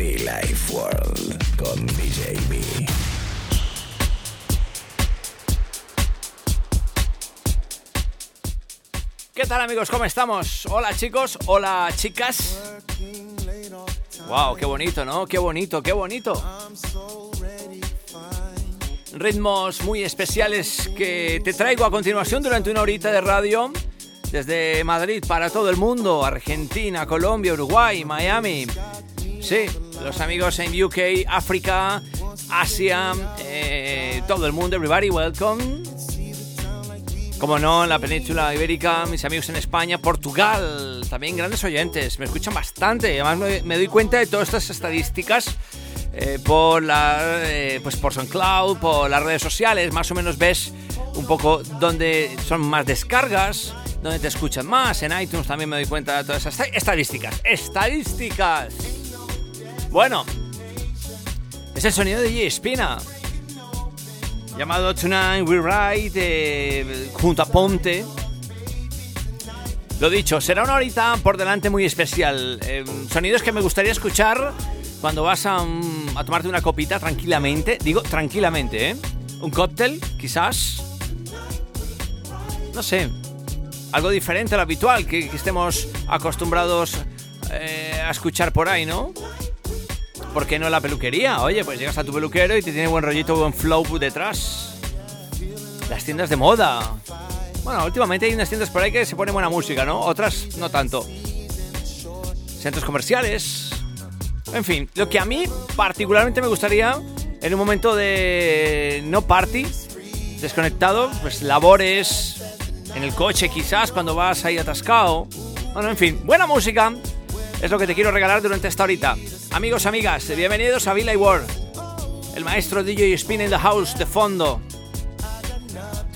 Life World con DJ. ¿Qué tal amigos? ¿Cómo estamos? Hola chicos, hola chicas. Wow, qué bonito, ¿no? Qué bonito, qué bonito. Ritmos muy especiales que te traigo a continuación durante una horita de radio desde Madrid para todo el mundo, Argentina, Colombia, Uruguay, Miami. Sí, los amigos en UK, África, Asia, eh, todo el mundo, everybody, welcome. Como no, en la península ibérica, mis amigos en España, Portugal, también grandes oyentes, me escuchan bastante. Además, me, doy cuenta de todas estas estadísticas eh, por, la, eh, pues por SoundCloud, por las redes sociales. Más o menos ves un poco dónde son más descargas, dónde te escuchan más. En iTunes también me doy cuenta de todas esas estadísticas. ¡Estadísticas! Bueno, es el sonido de J. Espina llamado Tonight We Ride eh, junto a Ponte. Lo dicho, será una horita por delante muy especial. Eh, sonidos que me gustaría escuchar cuando vas a, um, a, tomarte una copita tranquilamente. Digo tranquilamente, ¿eh? Un cóctel, quizás. No sé. Algo diferente a lo habitual que, que estemos acostumbrados eh, a escuchar por ahí, ¿no? ¿Por qué no la peluquería? Oye, pues llegas a tu peluquero y te tiene buen rollito, buen flow detrás. Las tiendas de moda. Bueno, últimamente hay unas tiendas por ahí que se pone buena música, ¿no? Otras no tanto. Centros comerciales. En fin, lo que a mí particularmente me gustaría en un momento de no party, desconectado, pues labores en el coche quizás cuando vas ahí atascado. Bueno, en fin, buena música es lo que te quiero regalar durante esta horita. Amigos, amigas, bienvenidos a Villa World. El maestro DJ Spin in the House de fondo.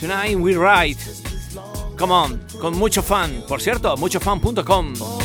Tonight we ride. Come on, con mucho fan. Por cierto, muchofan.com.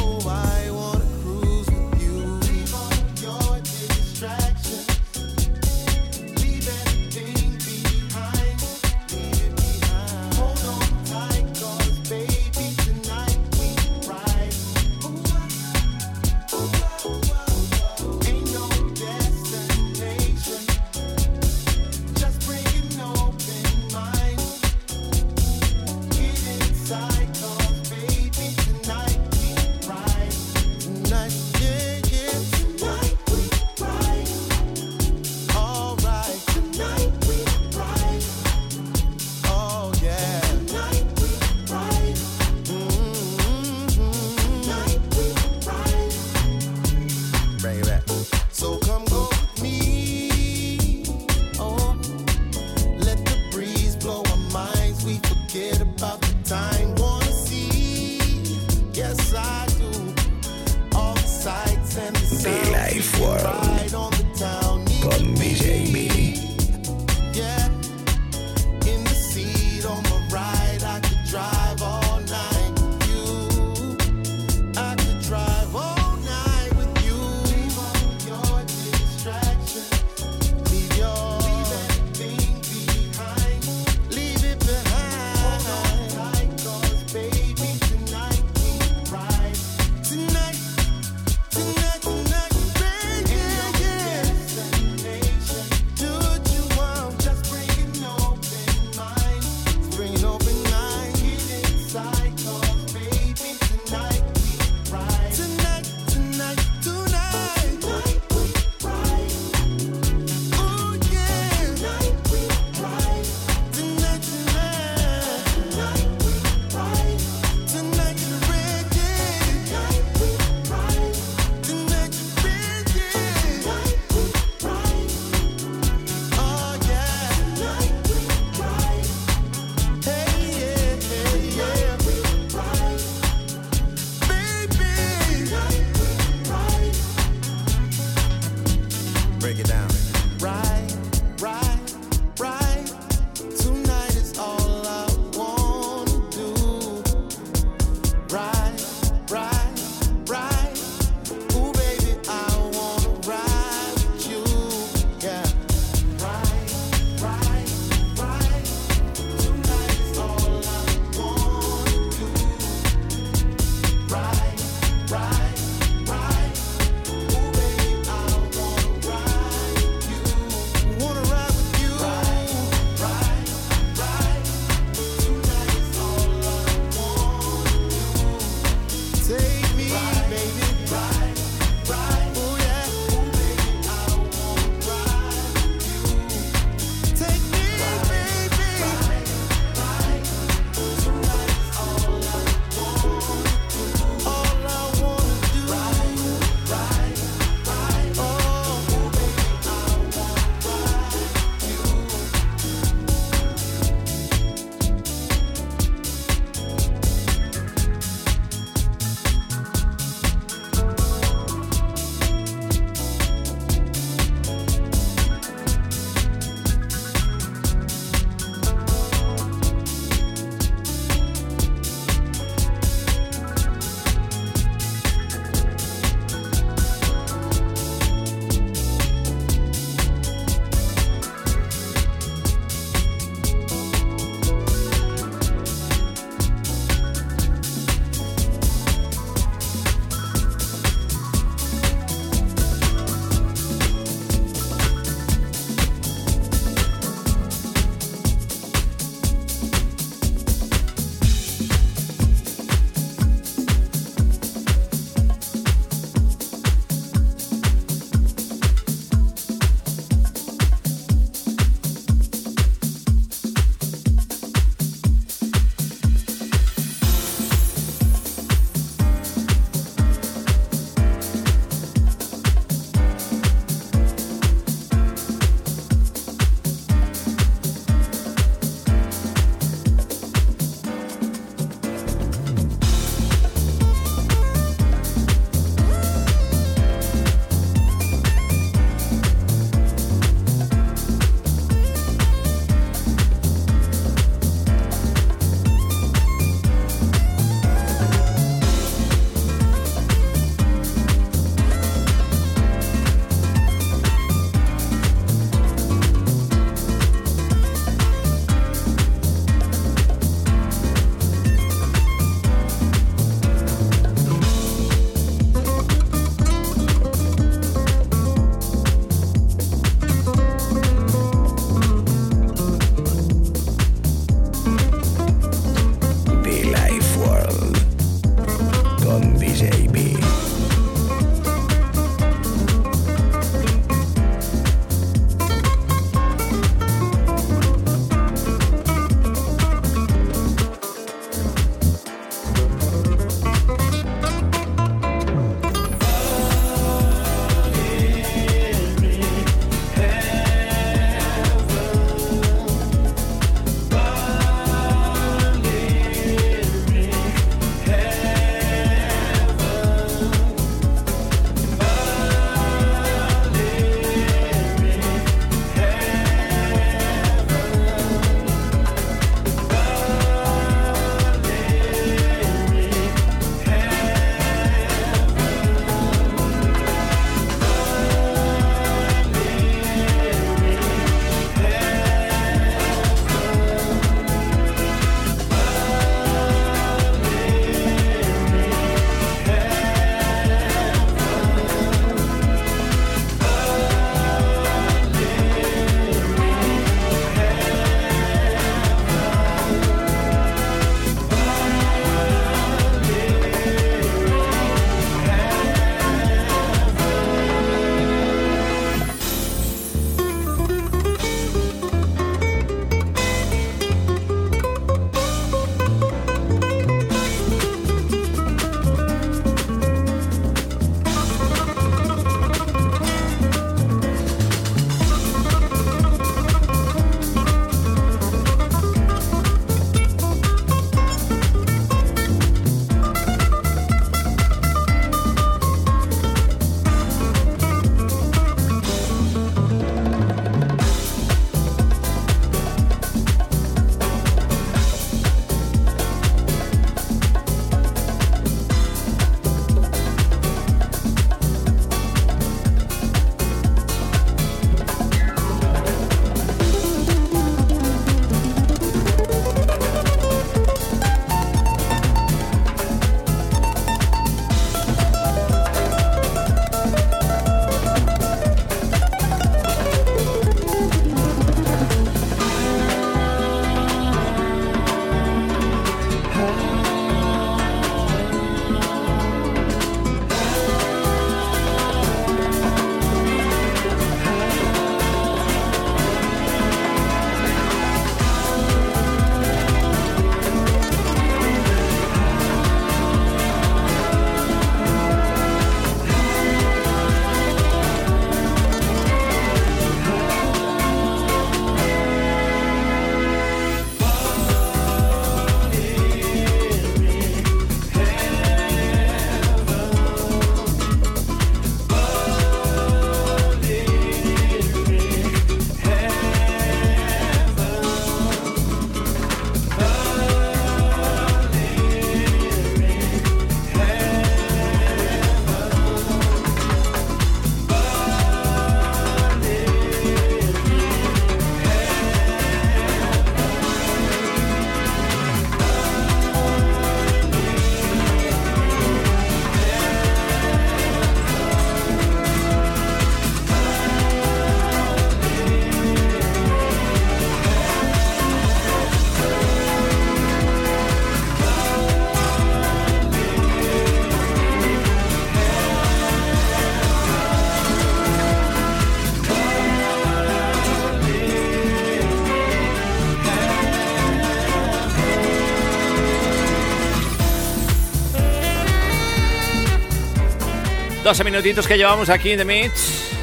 12 minutitos que llevamos aquí en The Mix.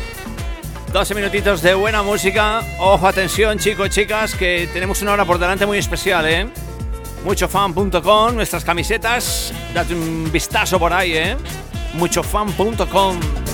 12 minutitos de buena música. Ojo, atención, chicos, chicas, que tenemos una hora por delante muy especial, ¿eh? Muchofan.com, nuestras camisetas. Date un vistazo por ahí, ¿eh? Muchofan.com.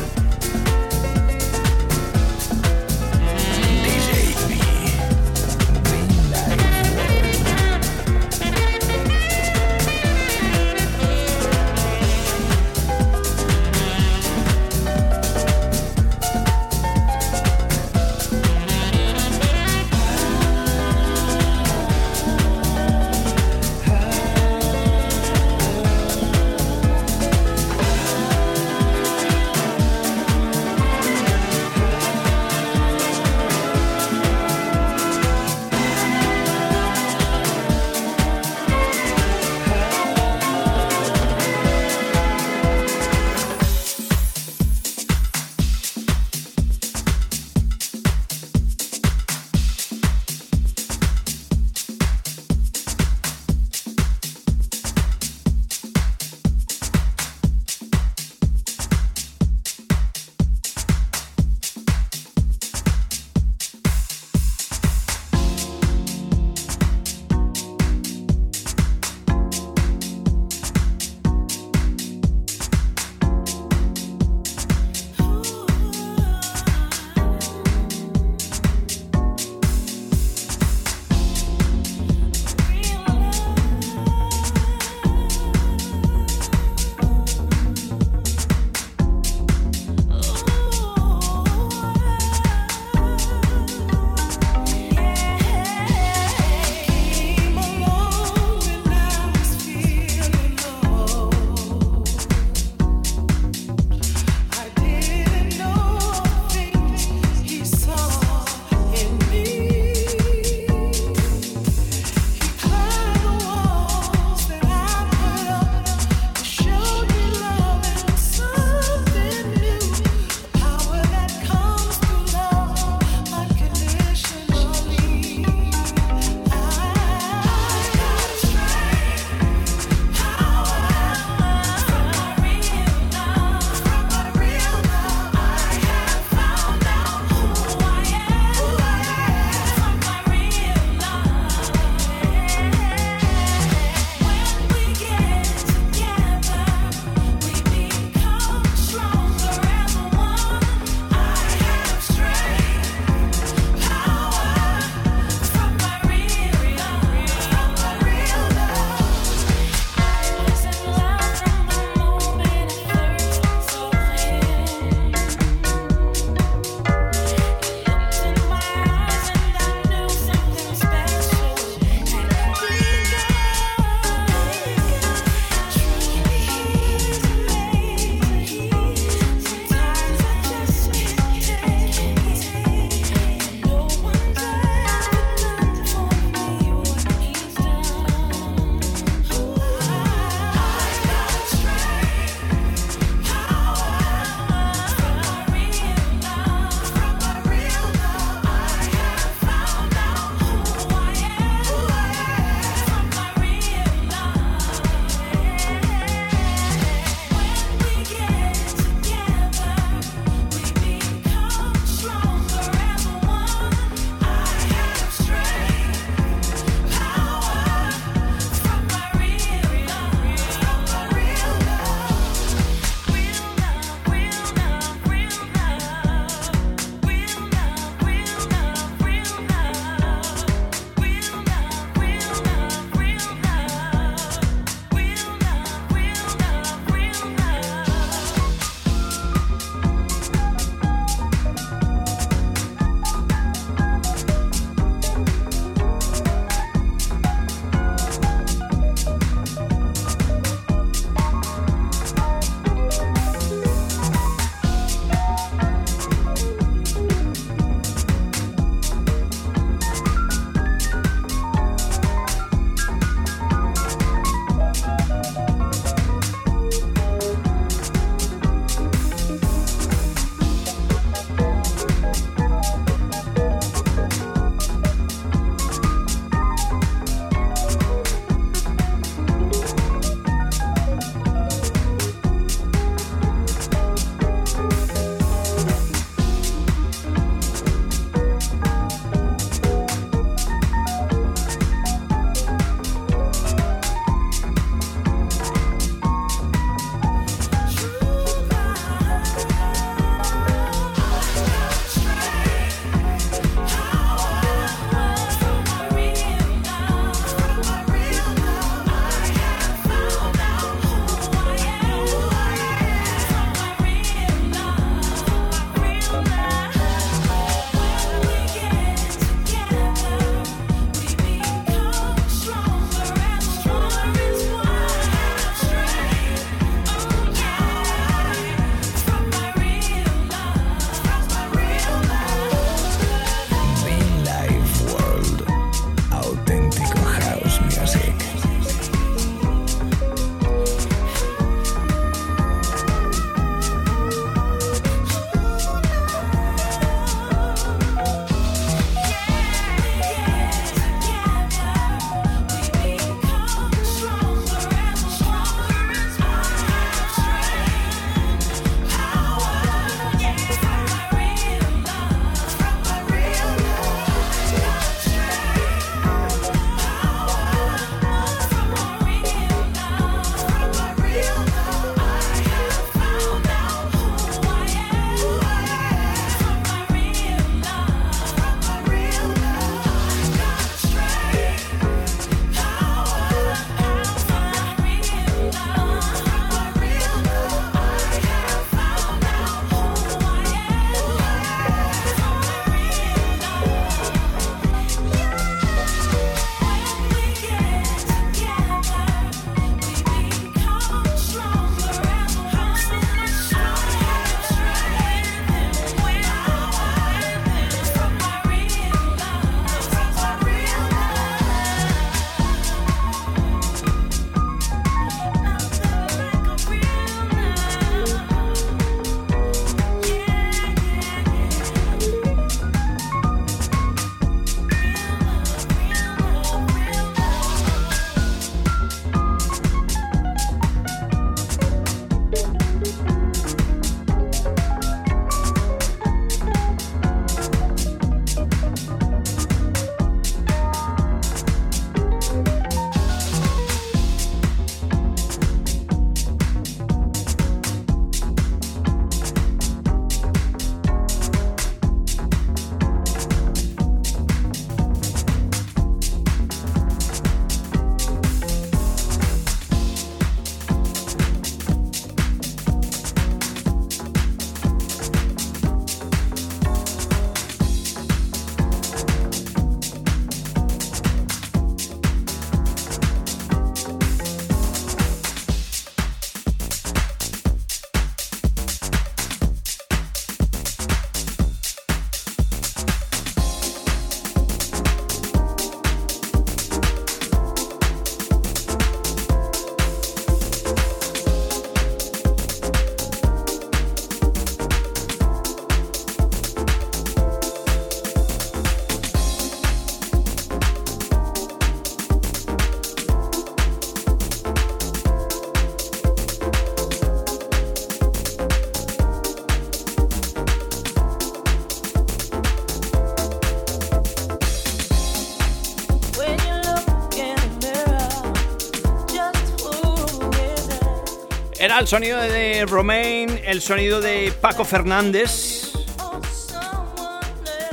El sonido de Romain, el sonido de Paco Fernández.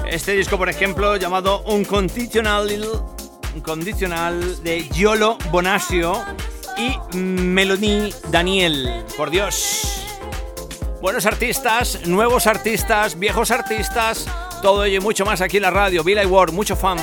Este disco, por ejemplo, llamado Unconditional, Unconditional de Giolo Bonasio y Melody Daniel. Por Dios. Buenos artistas, nuevos artistas, viejos artistas, todo ello y mucho más aquí en la radio. Billy Ward, mucho fan.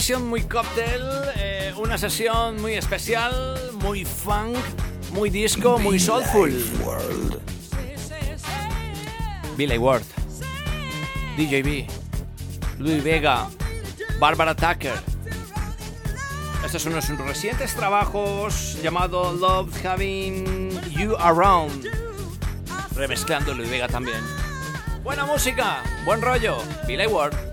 Sesión muy cóctel, eh, una sesión muy especial, muy funk, muy disco, muy soulful. Billy Ward, DJB, Louis Vega, Barbara Tucker. Estos son unos recientes trabajos llamado Love Having You Around, remezclando Louis Vega también. Buena música, buen rollo, Billy Ward.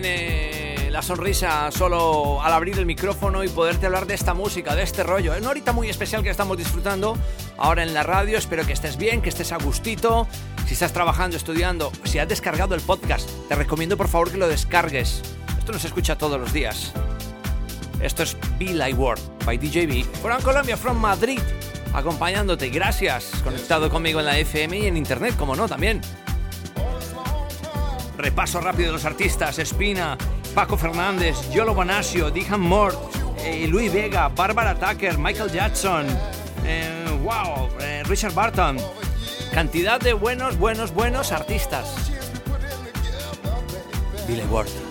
Viene la sonrisa solo al abrir el micrófono y poderte hablar de esta música, de este rollo. Es una horita muy especial que estamos disfrutando ahora en la radio. Espero que estés bien, que estés a gustito. Si estás trabajando, estudiando, si has descargado el podcast, te recomiendo por favor que lo descargues. Esto no se escucha todos los días. Esto es Be Like World by DJB. From Colombia, from Madrid. Acompañándote. Gracias. Conectado conmigo en la FM y en internet, como no, también. Repaso rápido de los artistas: Espina, Paco Fernández, Yolo Bonasio, Dijan Mort, eh, Luis Vega, Barbara Tucker, Michael Jackson, eh, wow, eh, Richard Barton. Cantidad de buenos, buenos, buenos artistas. Billy Ward.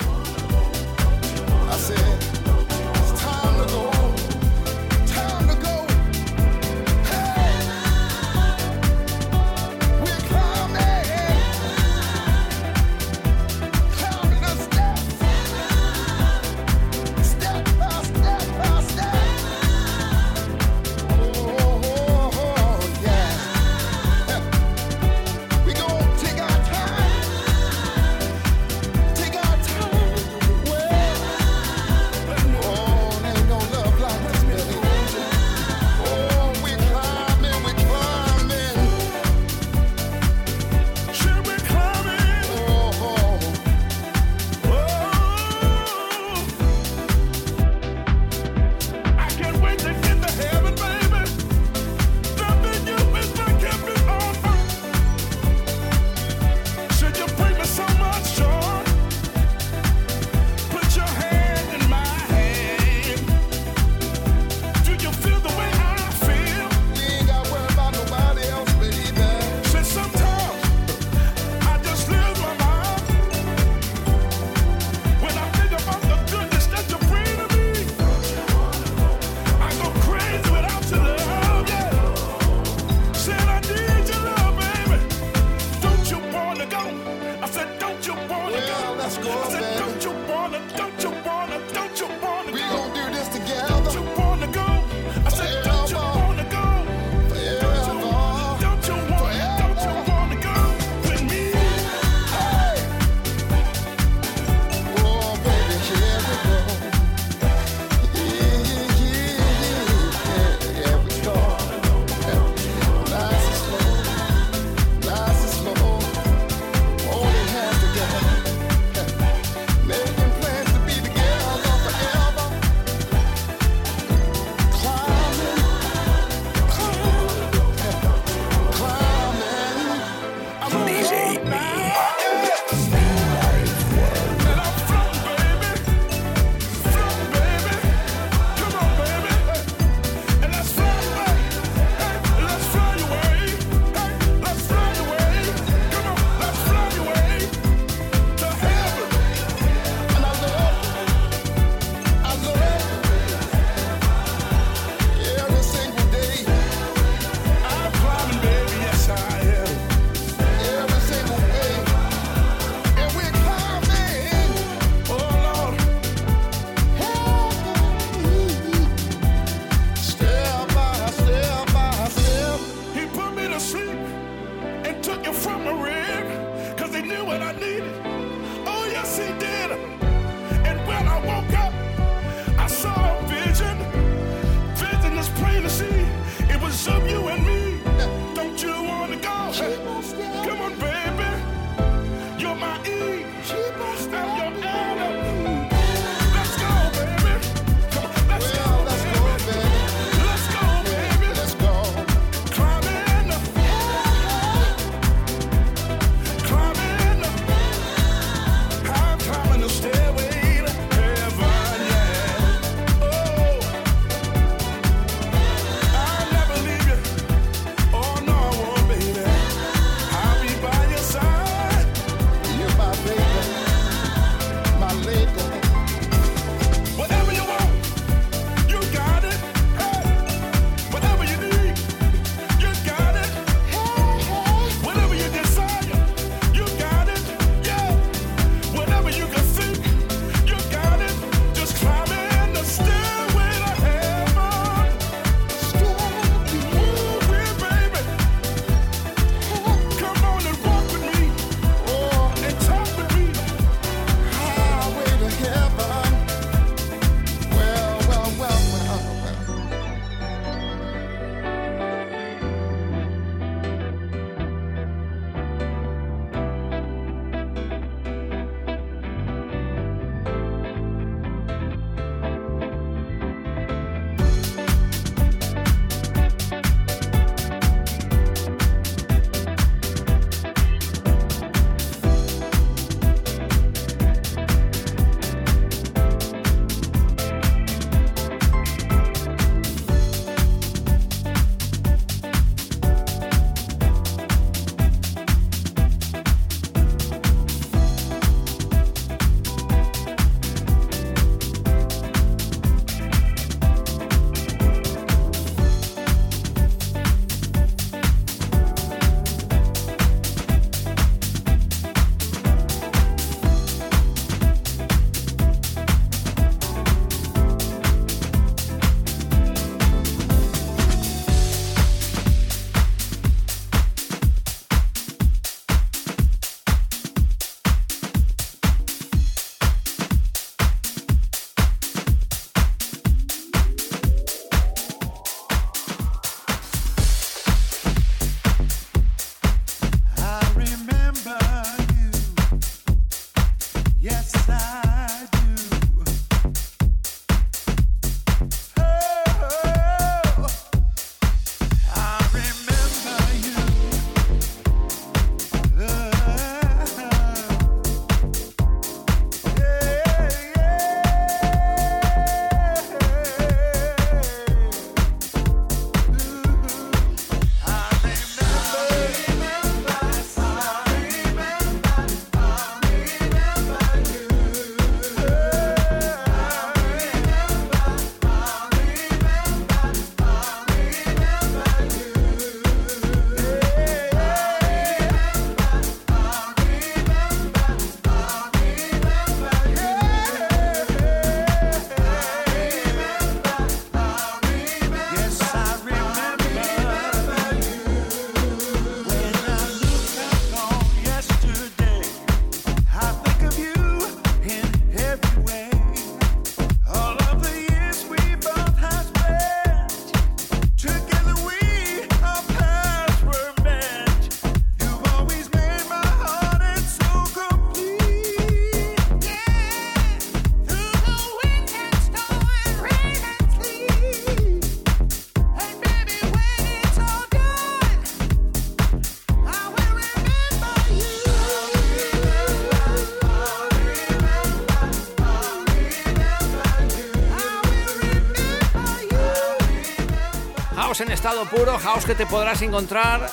En estado puro, house que te podrás encontrar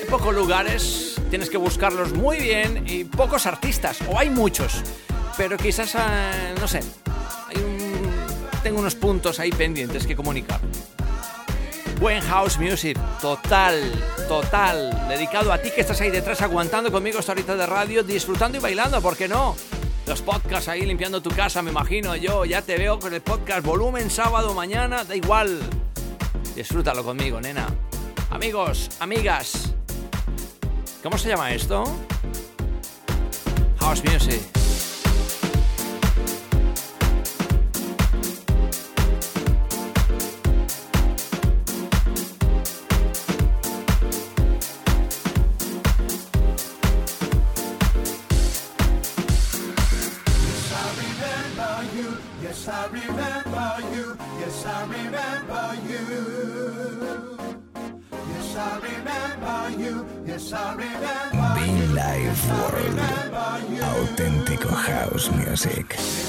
en pocos lugares, tienes que buscarlos muy bien y pocos artistas, o hay muchos, pero quizás, eh, no sé, tengo unos puntos ahí pendientes que comunicar. Buen house music, total, total, dedicado a ti que estás ahí detrás aguantando conmigo esta horita de radio, disfrutando y bailando, ¿por qué no? Los podcasts ahí limpiando tu casa, me imagino yo, ya te veo con el podcast volumen sábado, mañana, da igual, Disfrútalo conmigo, nena. Amigos, amigas. ¿Cómo se llama esto? House Music. music.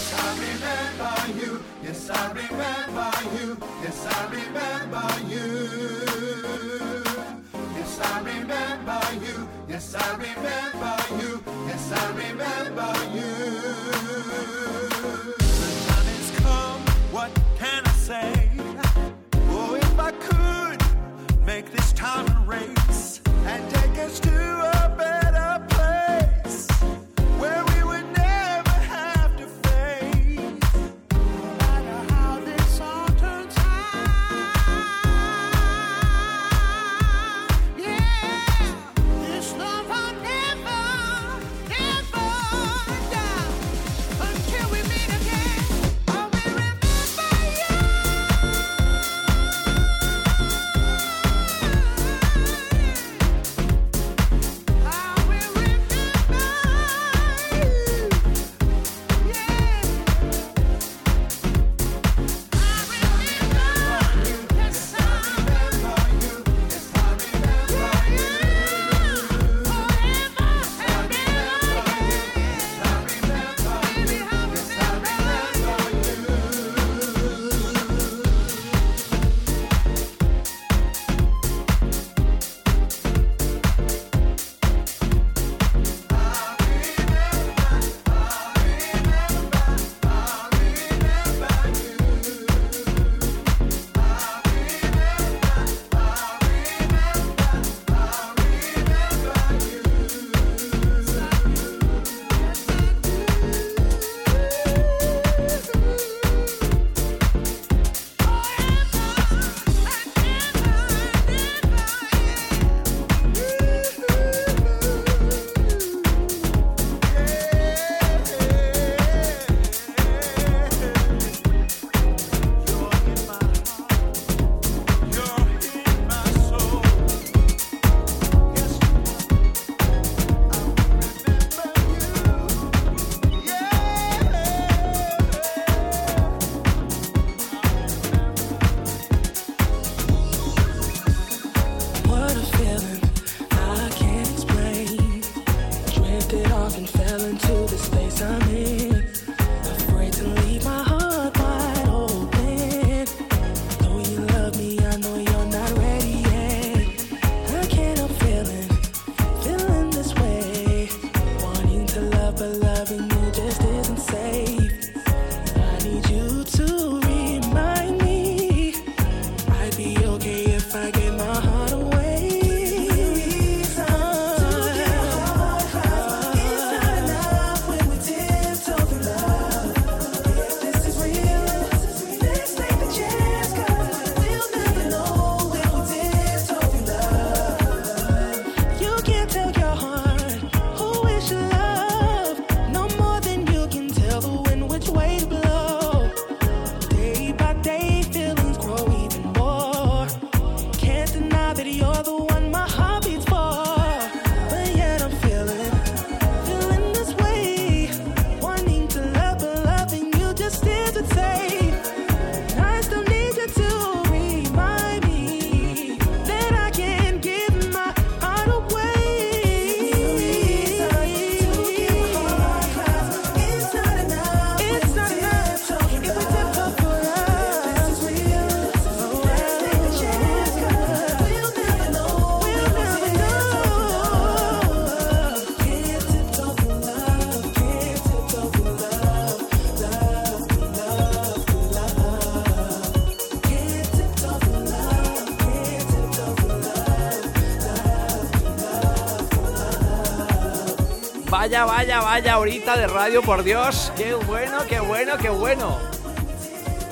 Vaya, horita de radio, por Dios. Qué bueno, qué bueno, qué bueno.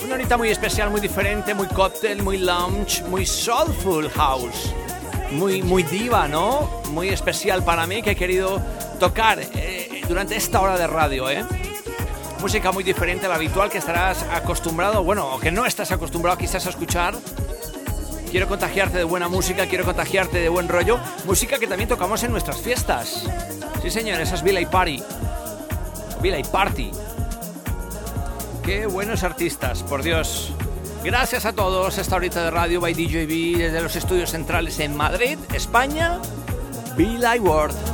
Una horita muy especial, muy diferente, muy cóctel, muy lounge, muy soulful house. Muy, muy diva, ¿no? Muy especial para mí que he querido tocar eh, durante esta hora de radio, ¿eh? Música muy diferente a la habitual que estarás acostumbrado, bueno, o que no estás acostumbrado quizás a escuchar. Quiero contagiarte de buena música, quiero contagiarte de buen rollo. Música que también tocamos en nuestras fiestas. Sí, señor, esa es Villa Party. Villa Party. Qué buenos artistas, por Dios. Gracias a todos. Esta horita de radio by DJB desde los estudios centrales en Madrid, España. Villa World.